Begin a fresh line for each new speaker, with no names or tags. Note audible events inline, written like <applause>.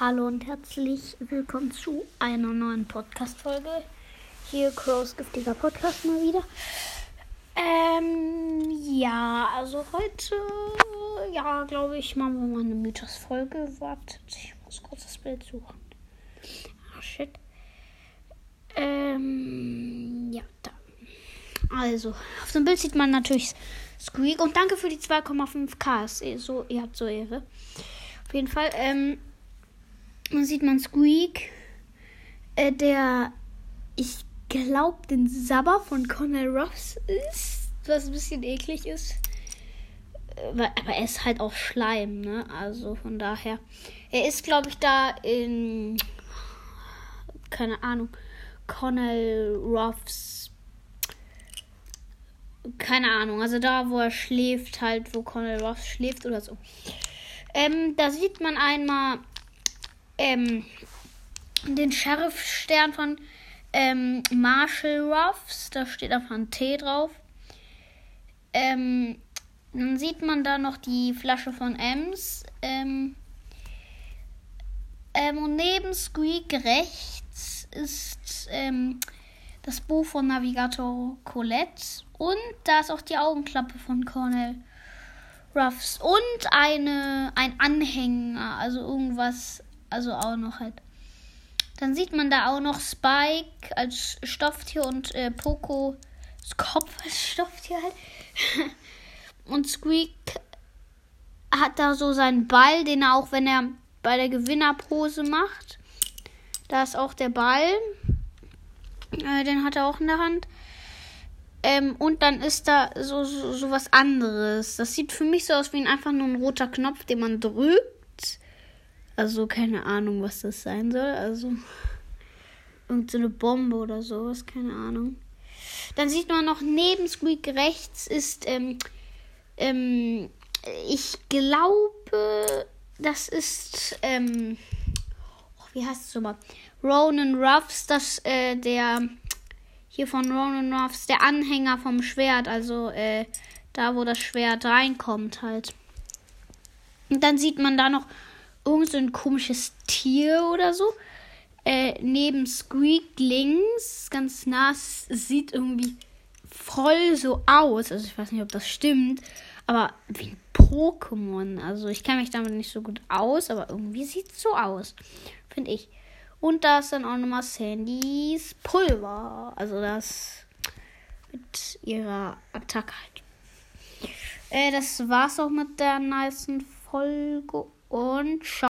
Hallo und herzlich willkommen zu einer neuen Podcast-Folge. Hier Crows giftiger Podcast mal wieder. Ähm, ja, also heute, ja, glaube ich, machen wir mal eine Mythos-Folge. Wartet, ich muss kurz das Bild suchen. Ah, shit. Ähm, ja, da. Also, auf dem Bild sieht man natürlich Squeak und danke für die 2,5k. So, ihr habt so Ehre. Auf jeden Fall, ähm, dann sieht man Squeak, äh, der, ich glaube, den Sabber von Connell Ruffs ist, was ein bisschen eklig ist. Äh, aber er ist halt auch Schleim, ne? Also von daher. Er ist, glaube ich, da in, keine Ahnung, Connell Ruffs keine Ahnung, also da, wo er schläft, halt, wo Connell Ruffs schläft oder so. Ähm, da sieht man einmal ähm, den Sheriff-Stern von ähm, Marshall Ruffs. Da steht einfach ein T drauf. Ähm, dann sieht man da noch die Flasche von Ems. Ähm, ähm, und neben Squeak rechts ist ähm, das Buch von Navigator Colette. Und da ist auch die Augenklappe von Cornell Ruffs. Und eine, ein Anhänger, also irgendwas also auch noch halt. Dann sieht man da auch noch Spike als Stofftier und äh, Poco Kopf als Stofftier halt. <laughs> und Squeak hat da so seinen Ball, den er auch, wenn er bei der Gewinnerpose macht. Da ist auch der Ball. Äh, den hat er auch in der Hand. Ähm, und dann ist da so, so, so was anderes. Das sieht für mich so aus wie ein, einfach nur ein roter Knopf, den man drückt. Also keine Ahnung, was das sein soll. Also irgendeine Bombe oder sowas, keine Ahnung. Dann sieht man noch neben Squeak rechts ist, ähm, ähm, ich glaube, das ist, ähm, oh, wie heißt es nochmal? Ronan Ruffs, das, äh, der, hier von Ronan Ruffs, der Anhänger vom Schwert, also, äh, da, wo das Schwert reinkommt halt. Und dann sieht man da noch irgend so ein komisches Tier oder so. Äh, neben Squeak links, ganz nah, sieht irgendwie voll so aus. Also ich weiß nicht, ob das stimmt, aber wie ein Pokémon. Also ich kenne mich damit nicht so gut aus, aber irgendwie sieht es so aus, finde ich. Und da ist dann auch nochmal Sandys Pulver. Also das mit ihrer Attacke halt. Äh, das war's auch mit der niceen Folge und ciao.